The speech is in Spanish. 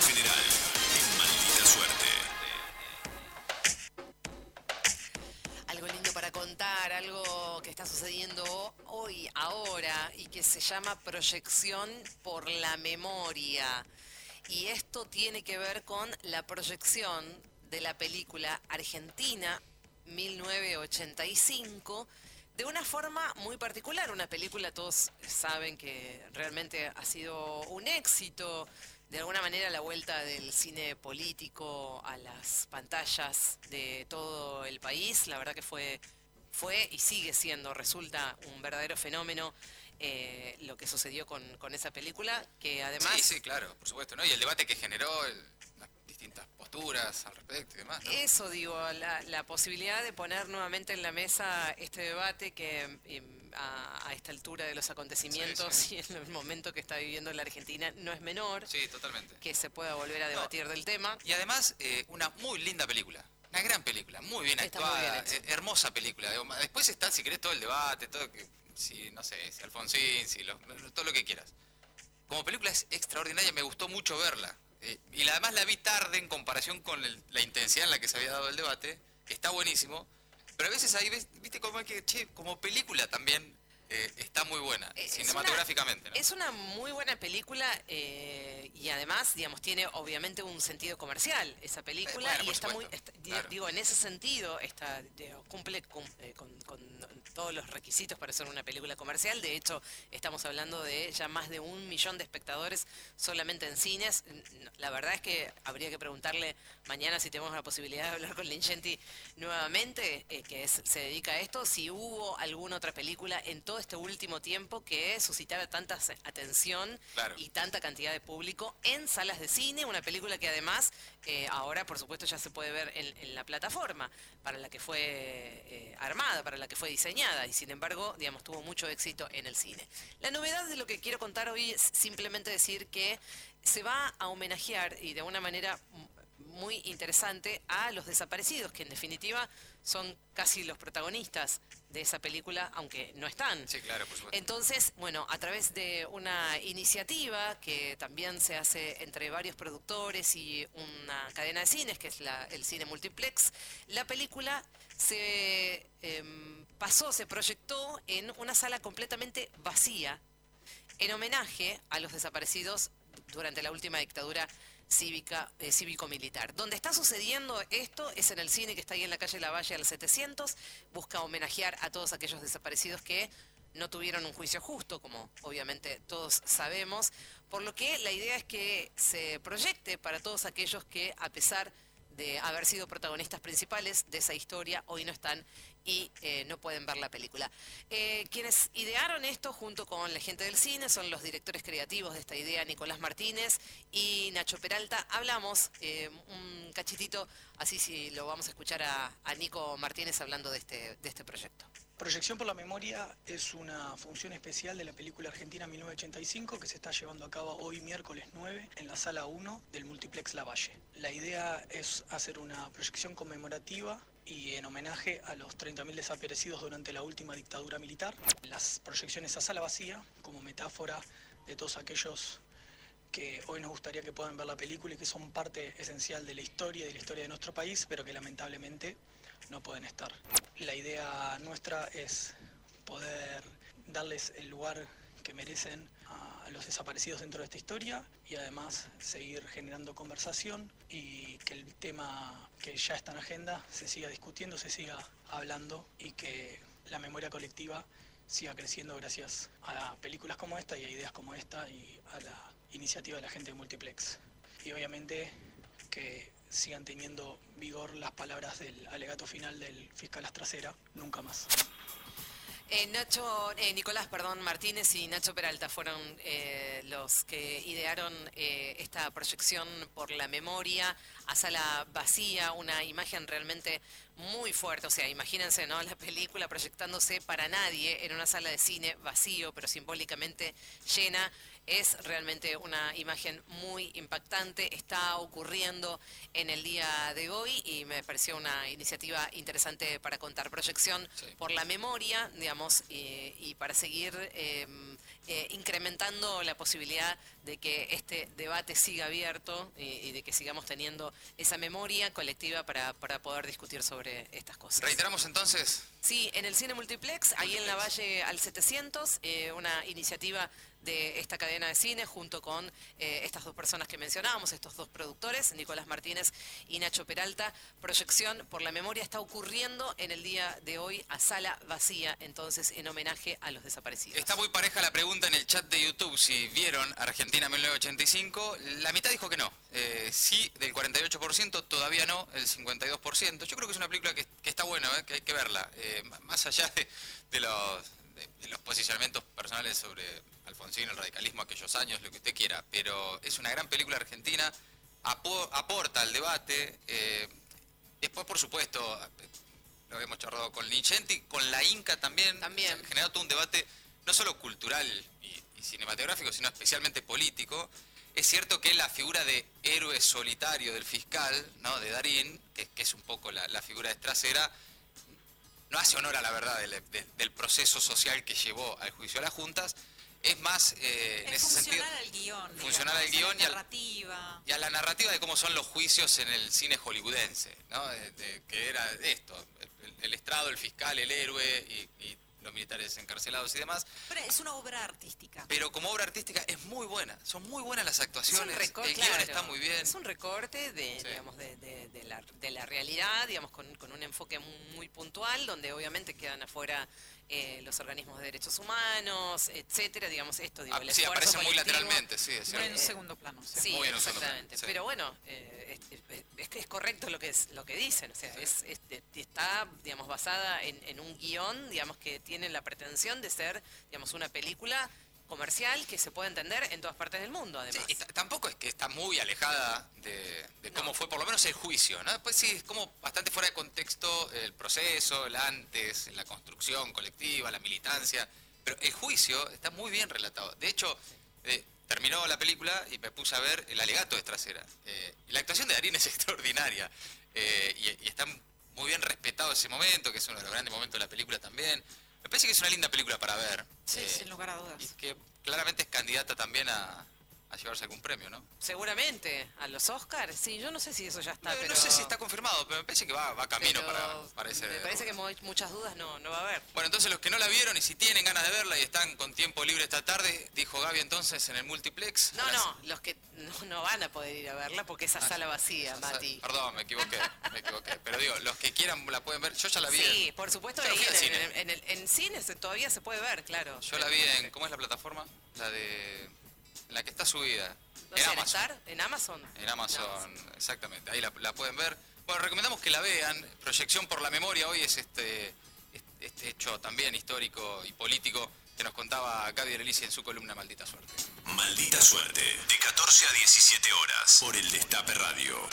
General en maldita suerte. Algo lindo para contar, algo que está sucediendo hoy, ahora, y que se llama proyección por la memoria. Y esto tiene que ver con la proyección de la película Argentina 1985 de una forma muy particular. Una película, todos saben que realmente ha sido un éxito. De alguna manera la vuelta del cine político a las pantallas de todo el país, la verdad que fue, fue y sigue siendo, resulta un verdadero fenómeno eh, lo que sucedió con, con, esa película, que además... Sí, sí, claro, por supuesto, ¿no? Y el debate que generó, el, posturas al respecto y demás. ¿no? Eso digo, la, la, posibilidad de poner nuevamente en la mesa este debate que a, a, esta altura de los acontecimientos sí, sí. y en el momento que está viviendo la Argentina no es menor. Sí, totalmente. Que se pueda volver a debatir no, del tema. Y además, eh, una muy linda película. Una gran película, muy bien Está actuada, muy bien eh, hermosa película. Después está, si querés, todo el debate, todo que si, no sé, si Alfonsín, si lo, todo lo que quieras. Como película es extraordinaria, me gustó mucho verla. Y además la vi tarde en comparación con el, la intensidad en la que se había dado el debate, está buenísimo. Pero a veces ahí, ves, viste, como que, che, como película también eh, está muy buena, es cinematográficamente. Una, ¿no? Es una muy buena película eh, y además, digamos, tiene obviamente un sentido comercial esa película Eh, bueno, y está supuesto, muy, está, claro. digo, en ese sentido está, cumple con, eh, con, con, todos los requisitos para ser una película comercial. De hecho, estamos hablando de ya más de un millón de espectadores solamente en cines. La verdad es que habría que preguntarle mañana si tenemos la posibilidad de hablar con Lingenti nuevamente, eh, que es, se dedica a esto, si hubo alguna otra película en todo este último tiempo que suscitara tanta atención claro. y tanta cantidad de público en salas de cine, una película que además eh, ahora por supuesto ya se puede ver en, en la plataforma para la que fue eh, armada, para la que fue diseñada y sin embargo, digamos, tuvo mucho éxito en el cine. La novedad de lo que quiero contar hoy es simplemente decir que se va a homenajear y de una manera muy interesante a los desaparecidos, que en definitiva son casi los protagonistas de esa película, aunque no están. Sí, claro, por supuesto. Entonces, bueno, a través de una iniciativa que también se hace entre varios productores y una cadena de cines, que es la, el cine multiplex, la película se eh, pasó, se proyectó en una sala completamente vacía, en homenaje a los desaparecidos durante la última dictadura cívica, eh, cívico-militar. Donde está sucediendo esto es en el cine que está ahí en la calle Lavalle al 700, busca homenajear a todos aquellos desaparecidos que no tuvieron un juicio justo, como obviamente todos sabemos, por lo que la idea es que se proyecte para todos aquellos que, a pesar de haber sido protagonistas principales de esa historia, hoy no están y eh, no pueden ver la película. Eh, quienes idearon esto junto con la gente del cine son los directores creativos de esta idea, Nicolás Martínez y Nacho Peralta. Hablamos eh, un cachitito, así si lo vamos a escuchar a, a Nico Martínez hablando de este, de este proyecto. Proyección por la Memoria es una función especial de la película Argentina 1985 que se está llevando a cabo hoy miércoles 9 en la sala 1 del Multiplex Lavalle. La idea es hacer una proyección conmemorativa y en homenaje a los 30.000 desaparecidos durante la última dictadura militar. Las proyecciones a sala vacía como metáfora de todos aquellos que hoy nos gustaría que puedan ver la película y que son parte esencial de la historia y de la historia de nuestro país, pero que lamentablemente no pueden estar. La idea nuestra es poder darles el lugar que merecen a los desaparecidos dentro de esta historia y además seguir generando conversación y que el tema que ya está en agenda se siga discutiendo, se siga hablando y que la memoria colectiva siga creciendo gracias a películas como esta y a ideas como esta y a la iniciativa de la gente de Multiplex. Y obviamente que sigan teniendo vigor las palabras del alegato final del fiscal Astracera, nunca más. Eh, Nacho, eh, Nicolás, perdón, Martínez y Nacho Peralta fueron eh, los que idearon eh, esta proyección por la memoria a sala vacía, una imagen realmente muy fuerte. O sea, imagínense, ¿no? La película proyectándose para nadie en una sala de cine vacío, pero simbólicamente llena. Es realmente una imagen muy impactante, está ocurriendo en el día de hoy y me pareció una iniciativa interesante para contar proyección Sí. por la memoria, digamos, y, y para seguir eh, eh, incrementando la posibilidad de que este debate siga abierto y, y de que sigamos teniendo esa memoria colectiva para, para poder discutir sobre estas cosas. Reiteramos entonces, Sí, en el cine multiplex, ahí en la Valle al 700, eh, una iniciativa de esta cadena de cine junto con eh, estas dos personas que mencionábamos, estos dos productores, Nicolás Martínez y Nacho Peralta. Proyección por la memoria está ocurriendo en el día de hoy a sala vacía, entonces en homenaje a los desaparecidos. está muy pareja la pregunta en el chat de YouTube si vieron Argentina 1985. La mitad dijo que no. Eh, sí, del 48%, todavía no, el 52%. Yo creo que es una película que, está buena, eh, que hay que verla. Más allá de, los, los posicionamientos personales sobre Alfonsín, el radicalismo, aquellos años, lo que usted quiera. Pero es una gran película argentina, apo- aporta al debate. eh, después, por supuesto, eh, lo hemos charlado con Lincenti, con la Inca también. También. Se ha generado todo un debate no solo cultural y, y cinematográfico, sino especialmente político. Es cierto que la figura de héroe solitario del fiscal, ¿no? de Darín, que, que es un poco la, la figura trasera, no hace honor a la verdad del, de- del proceso social que llevó al juicio a las juntas. Es más, eh, en Es ese sentido, al guion. funcional al guion y al- narrativa. y a la narrativa de cómo son los juicios en el cine hollywoodense, ¿no? De- de- que era esto, el, el estrado, el fiscal, el héroe y, y los militares encarcelados y demás. Pero es una obra artística. Pero como obra artística es muy buena, son muy buenas las actuaciones, recorte, el guion claro, está muy bien. Es un recorte de, Sí. digamos, de, de- de la, de la realidad, digamos, con, con un enfoque muy puntual, donde obviamente quedan afuera eh, los organismos de derechos humanos, etcétera, digamos, esto, digo, Ah, el sí, esfuerzo aparece muy lateralmente, sí, es Muy cierto. en segundo plano. sí. Sí, Muy en un segundo exactamente. plano, sí. Pero bueno, eh, es, es- es correcto lo que es lo que dicen. O sea, es, es- está, digamos, basada en, en un guion, digamos, que tiene la pretensión de ser, digamos, una película comercial que se puede entender en todas partes del mundo, Sí, además. t- tampoco es que está muy alejada de, de cómo No. fue por lo menos el juicio, ¿no? Después sí, es como bastante fuera de contexto el proceso, el antes, la construcción colectiva, la militancia, pero el juicio está muy bien relatado. De hecho, eh, terminó la película y me puse a ver el alegato de Trasera. Eh, la actuación de Darín es extraordinaria eh, y, y está muy bien respetado ese momento, que es uno de los grandes momentos de la película también. Me parece que es una linda película para ver. Sí, eh, sin lugar a dudas. y que claramente es candidata también a, a llevarse algún premio, ¿no? Seguramente, a los Oscars, sí, yo no sé si eso ya está, no, pero... no sé si está confirmado, pero me parece que va, va camino para, para ese... Me parece que mu- muchas dudas no, no va a haber. Bueno, entonces los que no la vieron y si tienen ganas de verla y están con tiempo libre esta tarde, dijo Gaby entonces en el multiplex. No, las- no, los que no, no van a poder ir a verla porque esa Ah, sala vacía, esa- Mati. Perdón, me equivoqué, me equivoqué. Pero digo, los que quieran la pueden ver. Yo ya la vi. Sí, en- por supuesto, ahí en, cine. en- en el, en cine se- todavía se puede ver, claro. Yo la vi en. ¿Cómo es la plataforma? La de. En la que está subida. No sé, en en Amazon. En Amazon. En Amazon, exactamente. Ahí la, la pueden ver. Bueno, recomendamos que la vean. Proyección por la memoria hoy es este, este, este hecho también histórico y político que nos contaba Gaby Erelici en su columna Maldita Suerte. Maldita suerte. De 14 a 17 horas. Por el Destape Radio.